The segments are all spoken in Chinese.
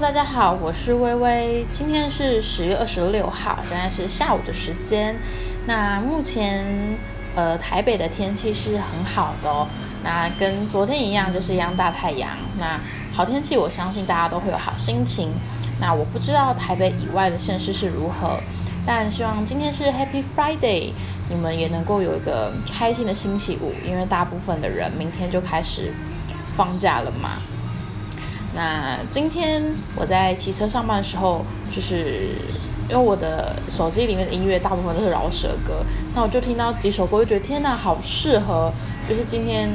大家好，我是微微。今天是十月二十六号，现在是下午的时间。那目前呃台北的天气是很好的哦。那跟昨天一样，就是一样大太阳。那好天气，我相信大家都会有好心情。那我不知道台北以外的县市是如何，但希望今天是 Happy Friday，你们也能够有一个开心的星期五，因为大部分的人明天就开始放假了嘛。那今天我在骑车上班的时候，就是因为我的手机里面的音乐大部分都是饶舌歌，那我就听到几首歌，就觉得天呐，好适合，就是今天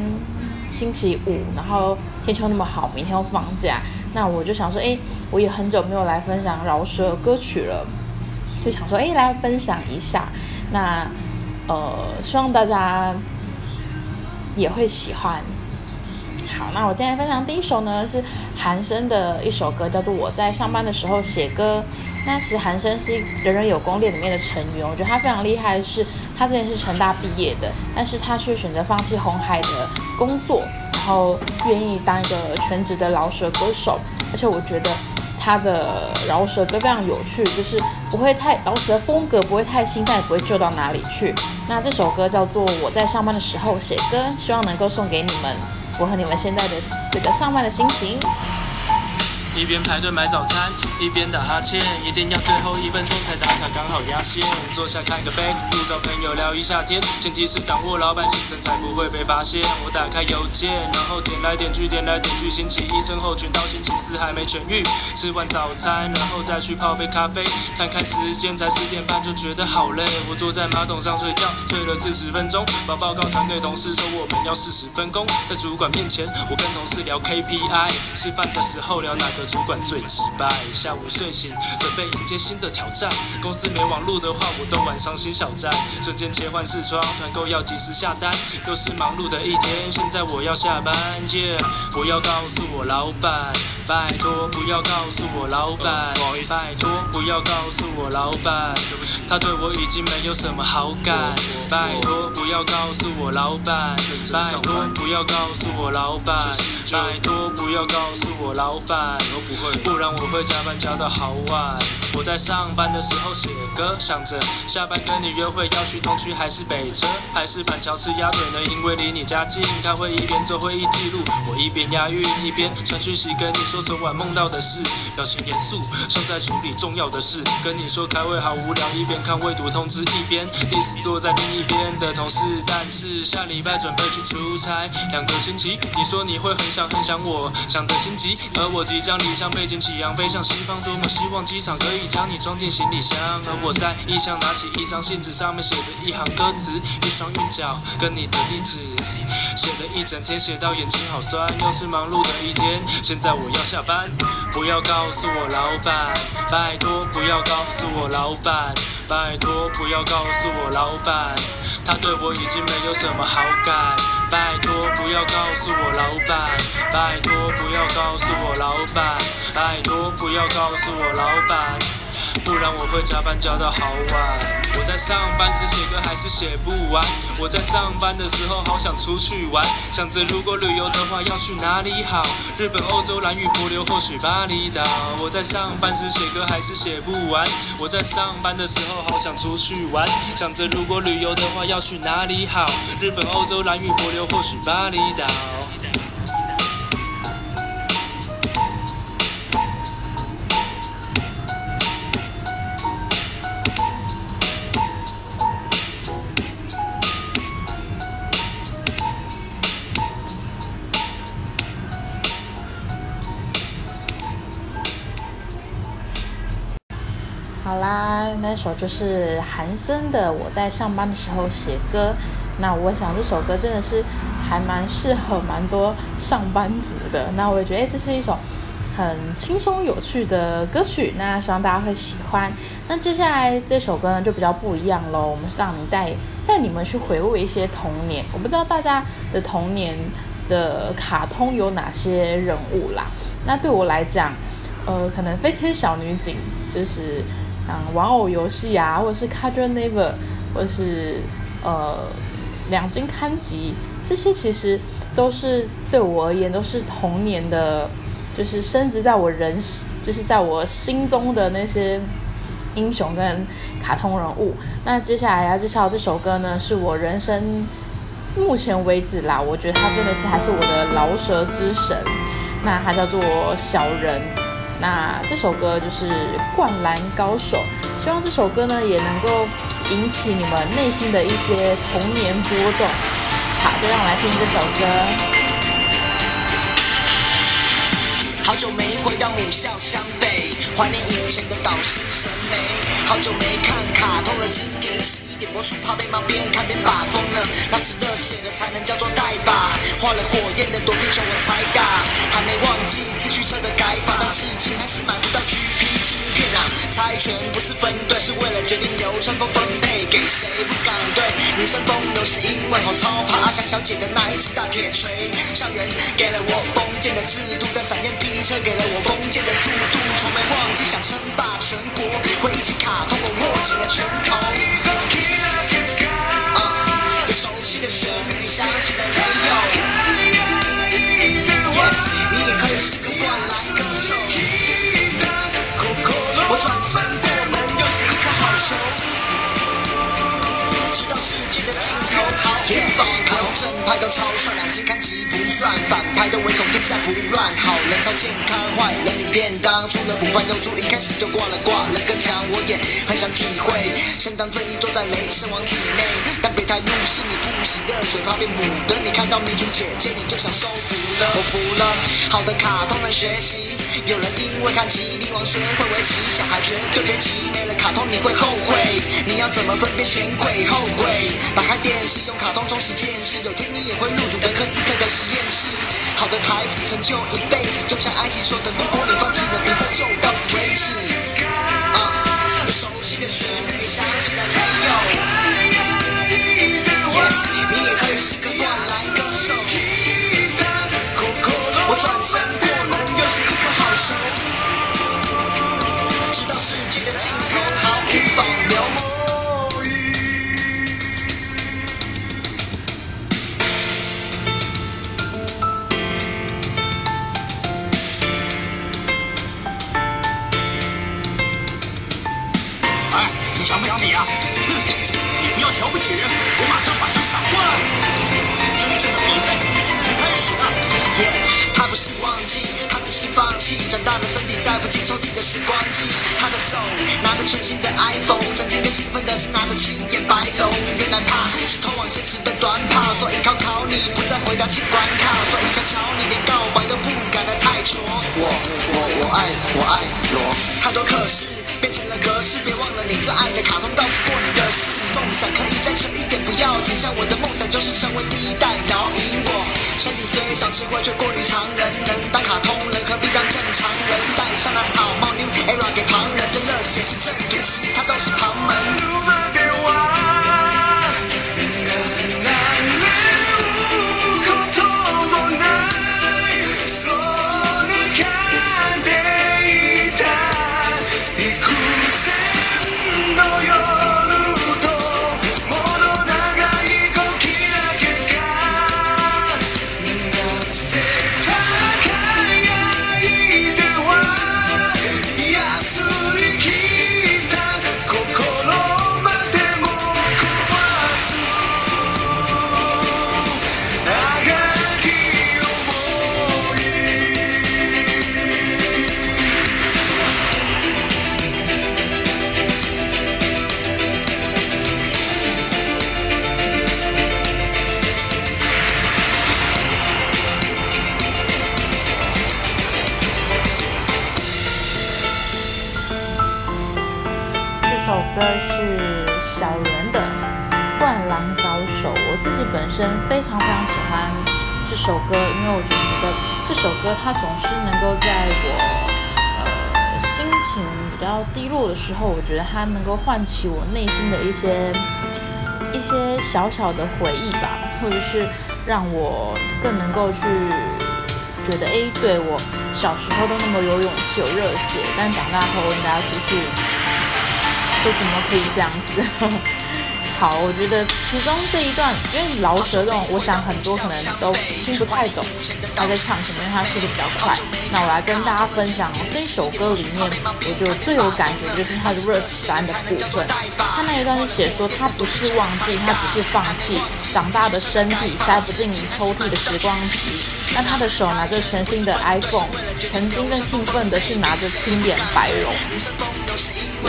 星期五，然后天气那么好，明天又放假，那我就想说，哎，我也很久没有来分享饶舌歌曲了，就想说，哎，来分享一下，那呃，希望大家也会喜欢。好，那我今天分享第一首呢是韩生的一首歌，叫做《我在上班的时候写歌》。那其实韩生是《人人有攻略里面的成员，我觉得他非常厉害的是，他之前是成大毕业的，但是他却选择放弃红海的工作，然后愿意当一个全职的饶舌歌手。而且我觉得他的饶舌歌非常有趣，就是不会太饶舌风格不会太新，但也不会旧到哪里去。那这首歌叫做《我在上班的时候写歌》，希望能够送给你们。符合你们现在的这个上班的心情。一边排队买早餐，一边打哈欠，一定要最后一分钟才打卡，刚好压线。坐下看个 Facebook，找朋友聊一下天，前提是掌握老板行程才不会被发现。我打开邮件，然后点来点去，点来点去，星期一症候群到星期四还没痊愈。吃完早餐，然后再去泡杯咖啡，看看时间才十点半，就觉得好累。我坐在马桶上睡觉，睡了四十分钟，把报告传给同事说我们要四十分工。在主管面前，我跟同事聊 KPI，吃饭的时候聊哪个。主管最直白，下午睡醒准备迎接新的挑战。公司没网络的话，我都晚上新小站。瞬间切换视窗，团购要及时下单。又是忙碌的一天，现在我要下班。耶，我要告诉我老板，拜托不要告诉我老板，拜托不要告诉我老板，他对我已经没有什么好感。拜托不要告诉我老板，拜托不要告诉我老板，拜托不要告诉我老板。不会，不然我会加班加到好晚。我在上班的时候写歌，想着下班跟你约会要去东区还是北车，还是板桥吃鸭腿呢？因为离你家近。开会一边做会议记录，我一边押韵一边传讯息跟你说昨晚梦到的事，表情严肃，像在处理重要的事。跟你说开会好无聊，一边看未读通知一边 diss 坐在另一边的同事。但是下礼拜准备去出差两个星期，你说你会很想很想我，想得心急，而我即将。离乡背景起扬，飞向西多么希望机场可以将你装进行李箱。而我在异乡拿起一张信纸，上面写着一行歌词，一双韵脚，跟你的地址。写了一整天，写到眼睛好酸。又是忙碌的一天，现在我要下班。不要告诉我老板，拜托不要告诉我老板，拜托不要告诉我老板，他对我已经没有什么好感。拜托不要告诉我老板，拜托不要告诉我老板，拜托不要告告诉我老板，不然我会加班加到好晚。我在上班时写歌还是写不完，我在上班的时候好想出去玩，想着如果旅游的话要去哪里好，日本、欧洲、蓝屿、帛琉或许巴厘岛。我在上班时写歌还是写不完，我在上班的时候好想出去玩，想着如果旅游的话要去哪里好，日本、欧洲、蓝屿、帛琉。又或许巴厘岛。那首就是韩森的《我在上班的时候写歌》。那我想这首歌真的是还蛮适合蛮多上班族的。那我也觉得，哎，这是一首很轻松有趣的歌曲。那希望大家会喜欢。那接下来这首歌呢，就比较不一样喽。我们是让你带带你们去回味一些童年。我不知道大家的童年的卡通有哪些人物啦。那对我来讲，呃，可能飞天小女警就是嗯玩偶游戏啊，或者是 Cartoon n e v e r 或者是呃。两金刊集，这些其实都是对我而言都是童年的就是升值在我人，就是在我心中的那些英雄跟卡通人物。那接下来要介绍这首歌呢，是我人生目前为止啦，我觉得它真的是还是我的饶舌之神。那它叫做小人。那这首歌就是《灌篮高手》，希望这首歌呢也能够引起你们内心的一些童年波动。好，就让我来听这首歌。好久没回到母校湘北，怀念以前的导师神眉。好久没看卡通了，经典十一点播出，怕被骂边看边把风了。那是热血的才能叫做带把，画了火焰的改法，到至今还是买不到 GP 晶片啊。猜拳不是分队，是为了决定流川枫分配给谁不敢对。女生风流是因为好超怕阿香小姐的那一只大铁锤。校园给了我封建的制度，但闪电霹雳车给了我封建的速度。从没忘记想称霸全国，回忆起卡通我握紧了拳头。熟悉的旋律，想起了没有直到世界的尽头。好棒，卡通正派都超帅，两斤看齐不算，反派都唯恐天下不乱。好人超健康，坏人领便当，除了补饭又猪，一开始就挂了挂了更强。我也很想体会，伸张正义坐在雷神王体内，但别太入戏，你不洗热水怕变母的。你看到民主姐姐，你就想收服了，我服了。好的卡通们学习。有人因为看《麒麟王》学会围棋，小孩绝对别急，没了卡通你会后悔。你要怎么分辨前鬼后鬼？打开电视用卡通充实见识，有天你也会入主德克斯特的实验室。好的台词成就一辈子，就像艾希说的，如果你放弃了比赛，就到此为止。啊，熟悉的旋律，想起来没有？Yes，你也可以是个灌篮歌手。我转身过门，又是一颗好球，直到世界的尽头，毫无保留。你想不想比啊？哼，你要瞧不起人，我马上把球抢过来。真正的比赛现在开始了。耶，他不是忘记，他只是放弃。长大的身体塞不进抽屉的时光机，他的手拿着全新的 iPhone，曾经更兴奋的是拿着青眼白龙。原来怕是通往现实的短跑，所以考考你，不再回答进关卡，所以瞧瞧你，连告白都不敢的太拙。我我我爱我爱罗，太多可是变成了格式，别忘了你最爱的卡通，到此过你的事。梦想可以再扯一点，不要紧，像我的梦想就是成为第一代摇引我。身体虽小，智慧却过于常人，能当卡通人，何必当正常人？戴上那草帽，New Era 给旁人，这热血是正途，其他都是旁门。我觉得这首歌它总是能够在我呃心情比较低落的时候，我觉得它能够唤起我内心的一些一些小小的回忆吧，或者是让我更能够去觉得，哎，对我小时候都那么有勇气、有热血，但长大后应该要出去。就怎么可以这样子？好，我觉得其中这一段，因为饶舌这种，我想很多可能都听不太懂他在唱什么，因为他速度比较快。那我来跟大家分享哦，这首歌里面，我觉得最有感觉就是他的 verse 三的部分。他那一段是写说，他不是忘记，他只是放弃长大的身体塞不进抽屉的时光机。那他的手拿着全新的 iPhone，曾经更兴奋的是拿着青眼白龙。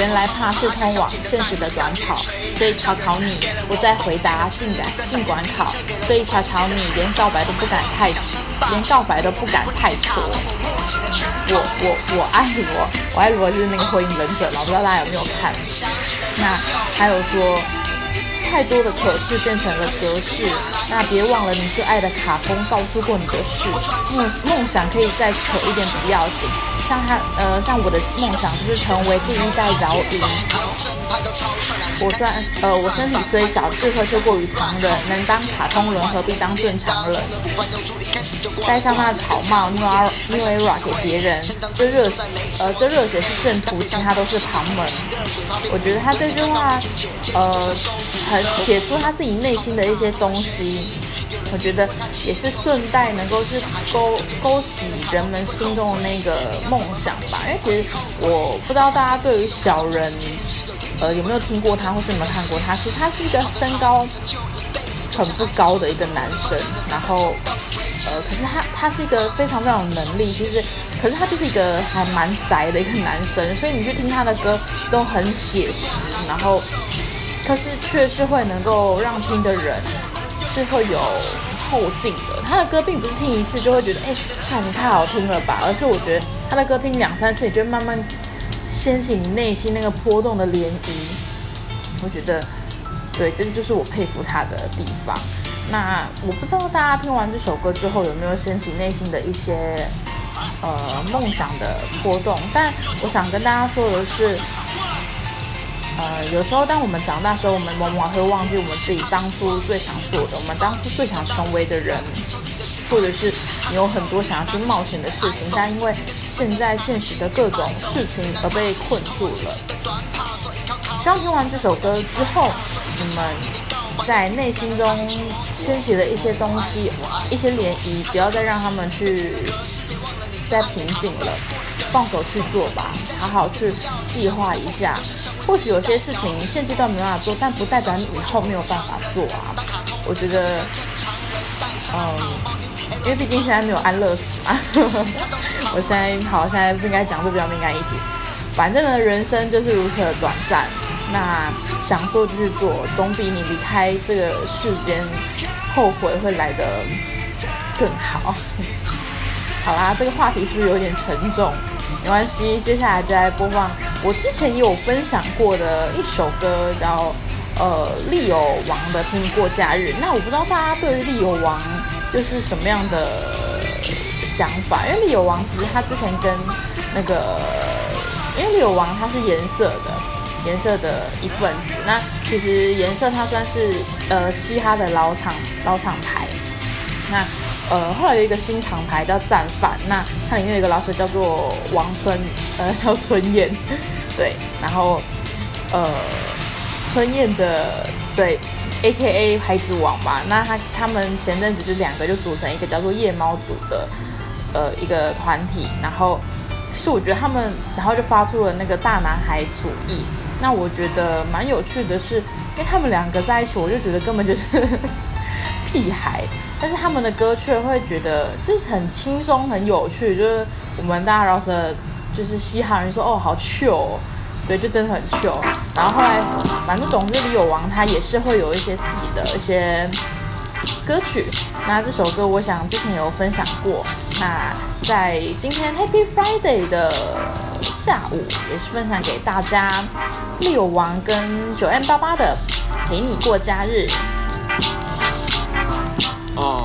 原来怕是通往现实的短跑，所以考考你，不再回答，尽管尽管考，所以考考你，连告白都不敢太，连告白都不敢太多。我我我爱罗，我爱罗就是那个火影忍者嘛，不知道大家有没有看？那还有说。太多的可是变成了格式，那别忘了你最爱的卡通告诉过你的事。梦梦想可以再扯一点不要紧，像他呃像我的梦想就是成为第一代饶音。我虽然呃我身体虽小，智慧却过于常人，能当卡通人何必当正常人？戴上他的草帽，New New Era 给别人，这热呃这热血是正途，其他都是旁门。我觉得他这句话呃很。写出他自己内心的一些东西，我觉得也是顺带能够去勾勾起人们心中的那个梦想吧。因为其实我不知道大家对于小人，呃有没有听过他，或是有没有看过他？其实他是一个身高很不高的一个男生，然后呃可是他他是一个非常非常有能力，其实可是他就是一个还蛮宅的一个男生，所以你去听他的歌都很写实，然后。可是却是会能够让听的人是会有后劲的。他的歌并不是听一次就会觉得哎，看你太好听了吧，而是我觉得他的歌听两三次，你就慢慢掀起你内心那个波动的涟漪。我觉得，对，这就是我佩服他的地方。那我不知道大家听完这首歌之后有没有掀起内心的一些呃梦想的波动？但我想跟大家说的是。呃，有时候当我们长大时候，我们往往会忘记我们自己当初最做的，我们当初最想成为的人，或者是你有很多想要去冒险的事情，但因为现在现实的各种事情而被困住了。希望听完这首歌之后，你们在内心中掀起了一些东西，一些涟漪，不要再让他们去再平静了。放手去做吧，好好去计划一下。或许有些事情现阶段没办法做，但不代表你以后没有办法做啊。我觉得，嗯，因为毕竟现在没有安乐死嘛。我现在好，现在不应该讲这比较敏感议题。反正呢，人生就是如此的短暂。那想做就去做，总比你离开这个世间后悔会来的更好。好啦，这个话题是不是有点沉重？没关系，接下来就来播放我之前也有分享过的一首歌，叫呃《利友王》的《拼过假日》。那我不知道大家对于《利友王》就是什么样的想法？因为《利友王》其实他之前跟那个，因为《利友王》它是颜色的，颜色的一份子。那其实颜色它算是呃嘻哈的老厂老厂牌。那呃，后来有一个新厂牌叫战犯，那它里面有一个老师叫做王春，呃，叫春燕，对，然后呃，春燕的对，A K A 孩子王吧，那他他们前阵子就两个就组成一个叫做夜猫组的呃一个团体，然后是我觉得他们，然后就发出了那个大男孩主义，那我觉得蛮有趣的是，因为他们两个在一起，我就觉得根本就是。屁孩，但是他们的歌却会觉得就是很轻松、很有趣，就是我们大家饶舌就是嘻哈人说哦好 chill，对，就真的很秀。然后后来，反正总之李友王他也是会有一些自己的一些歌曲。那这首歌我想之前有分享过，那在今天 Happy Friday 的下午也是分享给大家，李友王跟九 M 八八的陪你过假日。哦，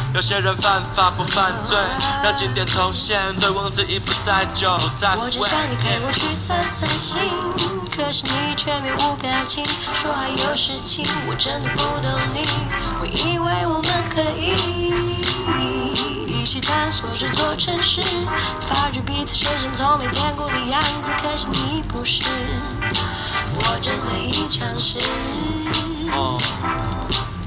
有些人犯法不犯罪，让经典重现，醉翁之意不在酒，在我只想你陪我去散散心，可是你却面无表情，说还有事情，我真的不懂你。我以为我们可以一起探索这座城市，发觉彼此身上从没见过的样子，可是你不是，我真的一场试。哦，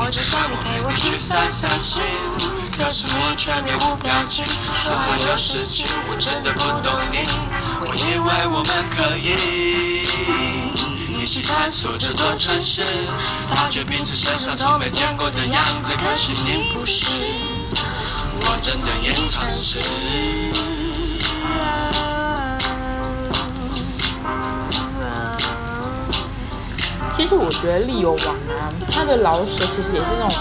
我只想你陪我去散散心，可是我却面无表情，说好的事情，我真的不懂你。我以为我们可以一起探索这座城市，发掘彼此身上从没见过的样子，可是你不是，我真的也尝试。其实我觉得利友王啊，他的饶舌其实也是那种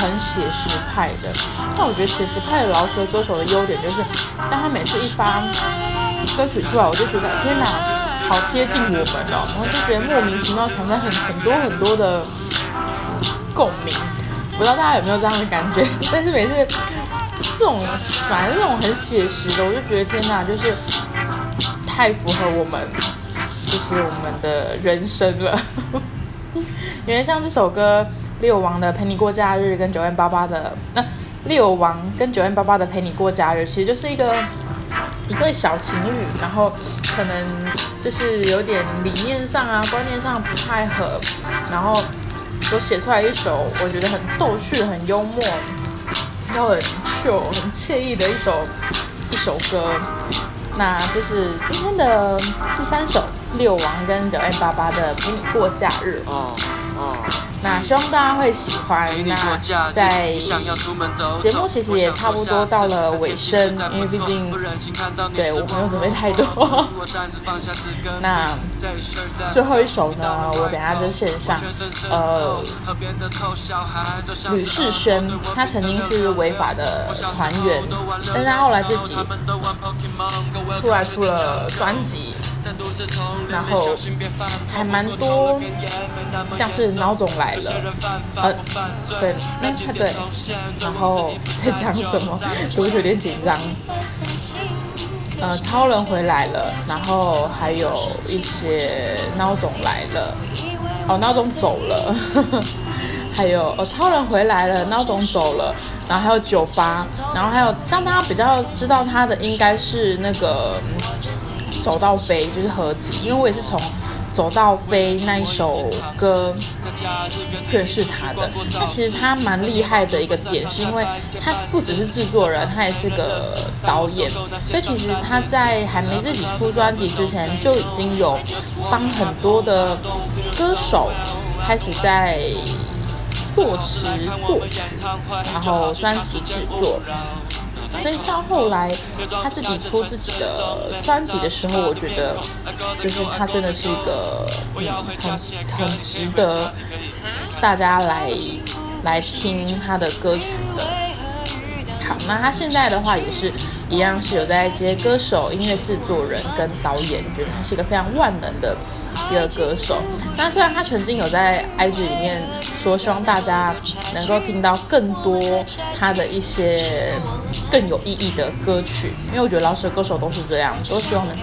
很写实派的。但我觉得写实派的饶舌歌手的优点就是，当他每次一发歌曲出来，我就觉得天哪，好贴近我们哦，然后就觉得莫名其妙产生很很多很多的共鸣。不知道大家有没有这样的感觉？但是每次这种反正这种很写实的，我就觉得天哪，就是太符合我们。就是我们的人生了，因为像这首歌六王的陪你过假日跟九 N 八八的那六王跟九 N 八八的陪你过假日，其实就是一个一对小情侣，然后可能就是有点理念上啊观念上不太合，然后所写出来一首我觉得很逗趣、很幽默、又很秀、很惬意的一首一首歌。那就是今天的第三首。六王跟九 M 八八的陪你过假日，哦哦，那希望大家会喜欢。那在节目其实也差不多到了尾声，因为毕竟对我没有准备太多。那最后一首呢，我等下就线上。呃，吕世轩，他曾经是违法的团员，但是他后来自己出来出了专辑。然后还蛮多，像是孬种来了，呃，对，那对，然后在讲什么？是不是有点紧张？呃，超人回来了，然后还有一些孬种来了，哦，孬种走了，还有哦，超人回来了，孬种走了，然后还有酒吧，然后还有让大家比较知道他的应该是那个。走到飞就是合集，因为我也是从走到飞那一首歌认识他的。那其实他蛮厉害的一个点，是因为他不只是制作人，他也是个导演。所以其实他在还没自己出专辑之前，就已经有帮很多的歌手开始在作词作曲，然后专辑制作。所以到后来，他自己出自己的专辑的时候，我觉得，就是他真的是一个嗯很很值得大家来来听他的歌曲的。好，那他现在的话也是一样，是有在接歌手、音乐制作人跟导演，觉得他是一个非常万能的一个歌手。那虽然他曾经有在 IG 里面说，希望大家能够听到更多他的一些更有意义的歌曲，因为我觉得老舍歌手都是这样，都希望能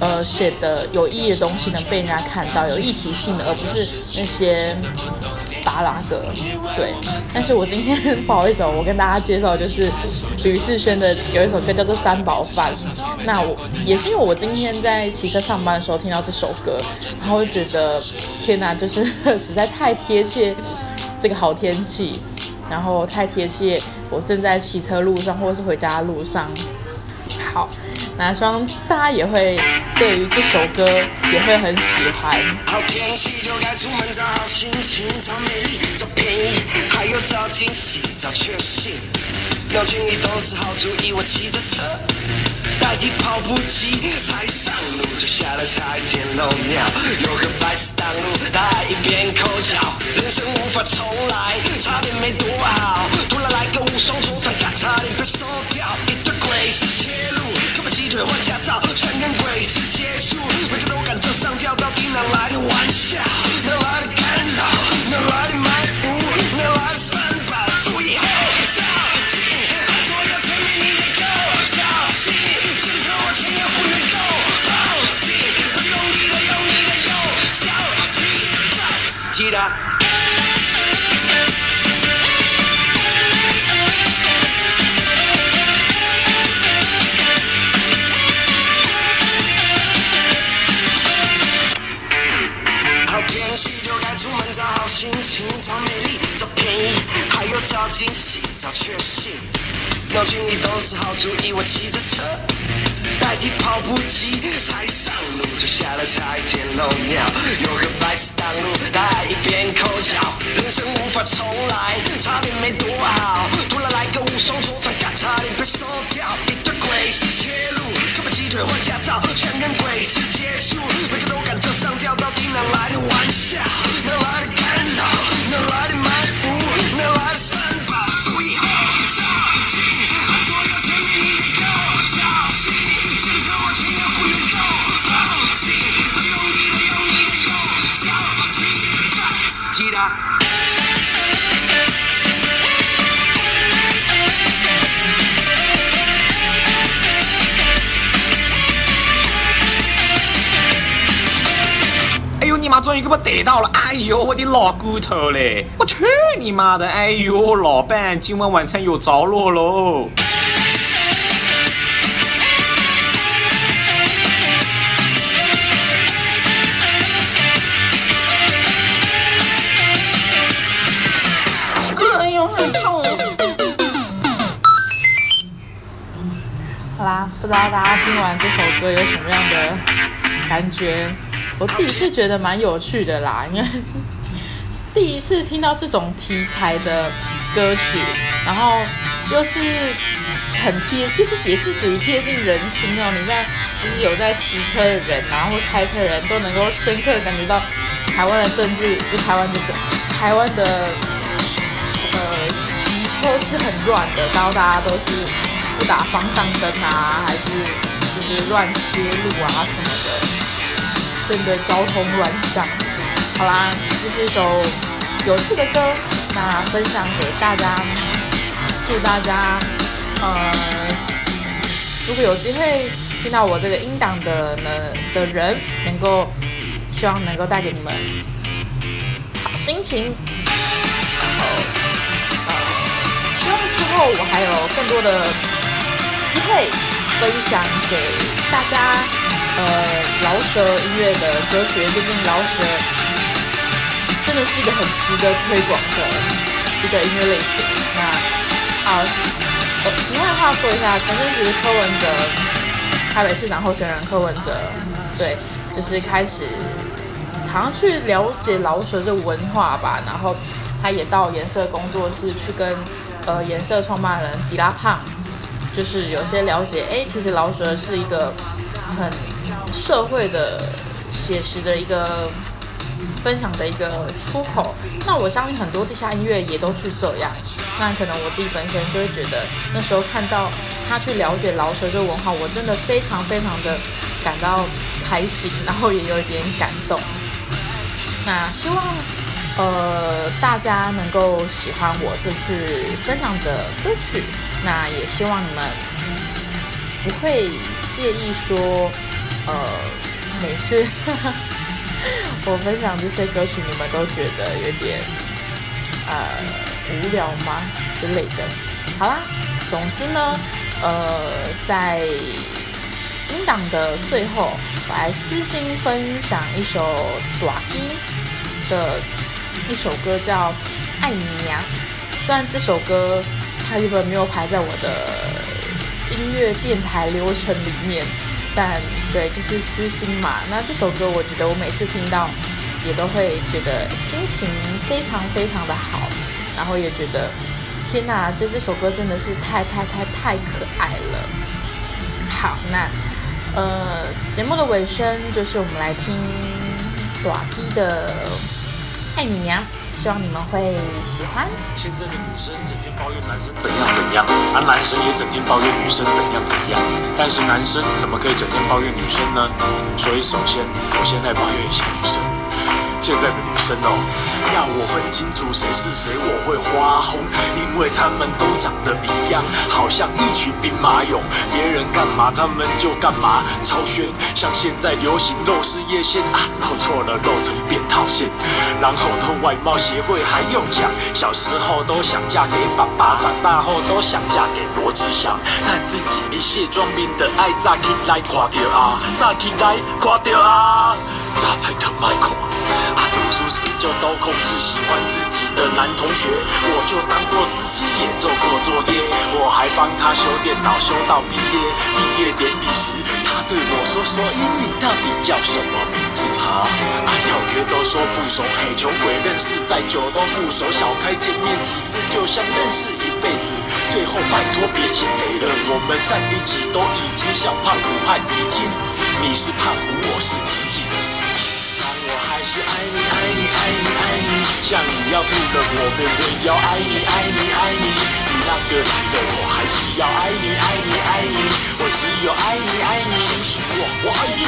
呃写的有意义的东西能被人家看到，有议题性的，而不是那些。巴拉歌，对，但是我今天 不好意思哦，我跟大家介绍就是吕世轩的有一首歌叫做《三宝饭》，那我也是因为我今天在骑车上班的时候听到这首歌，然后就觉得天哪，就是 实在太贴切这个好天气，然后太贴切我正在骑车路上或是回家的路上，好。那希望大家也会对于这首歌也会很喜欢。好天气就该出门找好心情，找美丽，找便宜，还有找惊喜，找确信。脑筋里都是好主意，我骑着车代替跑步机，才上路就下来差一点漏尿，有个白痴挡路，他还一边抠脚，人生无法重来，差点没躲好，突然来个无双左转，差点被收掉，一堆鬼子切入。鸡腿换驾照，想跟鬼子接触，每个都敢走上吊，到底哪来的玩笑？哪来的干扰？好天气就该出门找好心情找美丽找便宜还有找惊喜找确信友情里都是好主意我骑着车代替跑步机，才上路就下了差一点漏尿。有个白痴挡路，他还一边抠脚。人生无法重来，差点没躲好。突然来个无双左转，差点被收掉。一堆鬼子切入，胳膊鸡腿换驾照，想跟鬼子接触，每个都敢终于给我逮到了！哎呦我的老骨头嘞！我去你妈的！哎呦老伴，今晚晚餐有着落喽！哎呦很臭！好啦，不知道大家听完这首歌有什么样的感觉？我自己是觉得蛮有趣的啦，因为第一次听到这种题材的歌曲，然后又是很贴，就是也是属于贴近人心哦。你在就是有在骑车的人啊，或开车的人都能够深刻的感觉到台湾的政治，就台湾这个台湾的呃骑车是很乱的，然后大家都是不打方向灯啊，还是就是乱切路啊什么的。真的交通乱象。好啦，这是一首有趣的歌，那分享给大家，祝大家，呃，如果有机会听到我这个音档的呢的人，能够希望能够带给你们好心情，然后，呃，希望之后我还有更多的分享给大家。呃，饶舌音乐的歌曲，毕竟饶舌真的是一个很值得推广的一个音乐类型。那好，呃，题外话说一下，前阵子柯文哲，台北市长候选人柯文哲，对，就是开始好像去了解饶舌这文化吧，然后他也到颜色工作室去跟呃颜色创办人迪拉胖，就是有些了解，哎，其实老舍是一个很社会的写实的一个分享的一个出口，那我相信很多地下音乐也都是这样。那可能我自己本身就会觉得，那时候看到他去了解老舍这个文化，我真的非常非常的感到开心，然后也有一点感动。那希望呃大家能够喜欢我这次分享的歌曲，那也希望你们不会介意说呃每次 我分享这些歌曲，你们都觉得有点呃无聊吗之类的。好啦，总之呢，呃，在音档的最后，我来私心分享一首短音的一首歌，叫《爱你娘》。虽然这首歌它原本没有排在我的音乐电台流程里面，但对，就是私心嘛。那这首歌，我觉得我每次听到，也都会觉得心情非常非常的好，然后也觉得。天呐，就这首歌真的是太太太太可爱了。好，那呃，节目的尾声就是我们来听短 T 的《你娘》，希望你们会喜欢。现在的女生整天抱怨男生怎样怎样，而男生也整天抱怨女生怎样怎样。但是男生怎么可以整天抱怨女生呢？所以首先，我先来抱怨一下女生。现在的女生哦，要我分清楚谁是谁，我会花红，因为他们都长得一样，好像一群兵马俑，别人干嘛他们就干嘛，超炫。像现在流行露事业线啊，露错了露成扁桃腺，然后的外貌协会还用讲，小时候都想嫁给爸爸，长大后都想嫁给罗志祥，但自己一卸妆面的爱炸起来垮掉啊，炸起来垮掉啊，炸才特卖款。啊，读书时就都控制喜欢自己的男同学，我就当过司机，也做过作业，我还帮他修电脑，修到毕业。毕业典礼时，他对我说：“所以你到底叫什么名字？”啊，要约都说不熟，嘿，穷鬼认识再久都不熟，小开见面几次就像认识一辈子。最后拜托别减肥了，我们站一起都已经小胖虎和李菁，你是胖虎，我是李菁。是爱你爱你爱你爱你，像你要吐了，我便会要爱你爱你爱你。你那个男的，我还是要爱你爱你爱你，我只有爱你爱你，相信我，我爱你。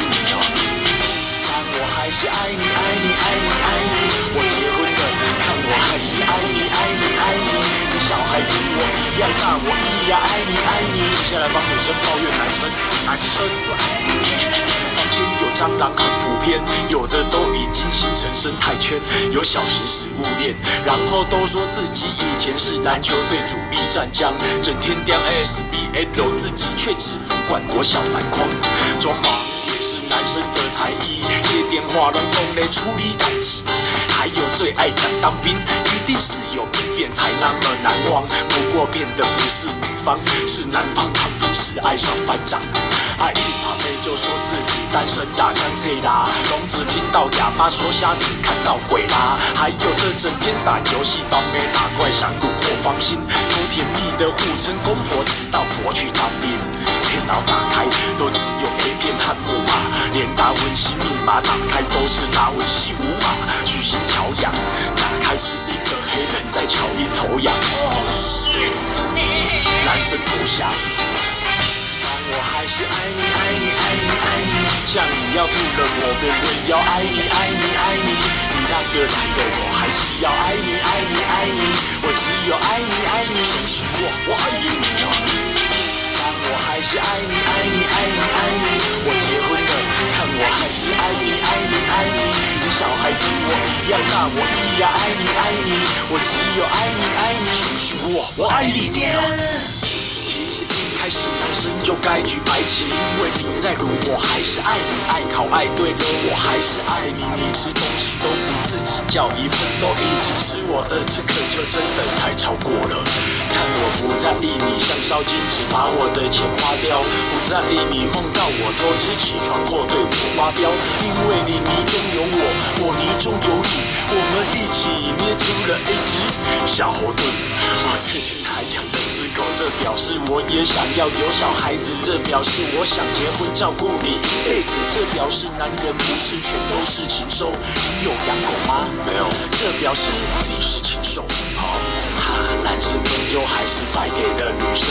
但我还是爱你爱你爱你爱你，我结婚了，你看我还是爱你爱你爱你。你小孩跟我一样大，我一样爱你爱你。接下来帮女生抱怨男生，男生我爱你。有蟑螂很普遍，有的都已经形成生态圈，有小型食物链，然后都说自己以前是篮球队主力战将，整天叼 SBL，自己却只能灌国小篮筐。装忙男生的才艺，接电话让懂得处理代志，还有最爱讲当兵，一定是有兵变才那么难忘。不过变的不是女方，是男方当兵时爱上班长。爱一把妹就说自己单身啦，干脆啦。聋子听到哑巴说瞎子看到鬼啦。还有这整天打游戏帮妹打怪上路或芳心，有甜蜜的互称公婆，直到婆去当兵。脑打开都只有 A 片和木马，连达文西密码打开都是达文西无码。巨星乔养，打开是一个黑人在乔一头羊。男生投降。我还是爱你爱你爱你爱你，像你要吐了，我便会要爱你爱你爱你。你那个男的，我还是要爱你爱你爱你。我只有爱你爱你，相信我，我一样大，我一样爱你爱你。我只有爱你爱你，相信我，我爱你。其实一开始男生就该举白旗，因为你在乎我还是爱你，爱考爱对了我还是爱你。你吃东西都不自己叫，一份都一直吃我的，这可就真的太超过了。看我不在意你像烧金纸把我的钱花掉，不在意你梦到我偷吃起床或对我发飙，因为你泥中有我，我泥中有你，我们一起捏出了一只小火盾。我天天还养了。只狗，这表示我也想要有小孩子，这表示我想结婚照顾你一辈子，这表示男人不是全都是禽兽。你有养狗吗？没有。这表示你是禽兽。好，哈。男生终究还是败给了女生，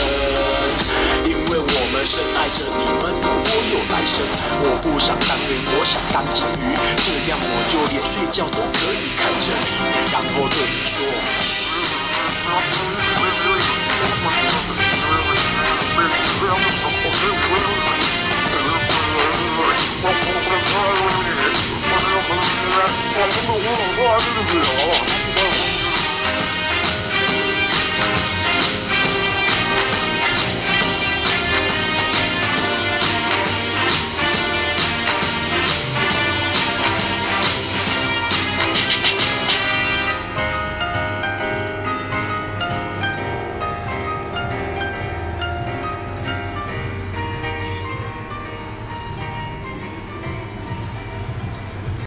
因为我们深爱着你们，如果有来生，我不想当人，我想当金鱼，这样我就连睡觉都可以看着你，然后对你说。我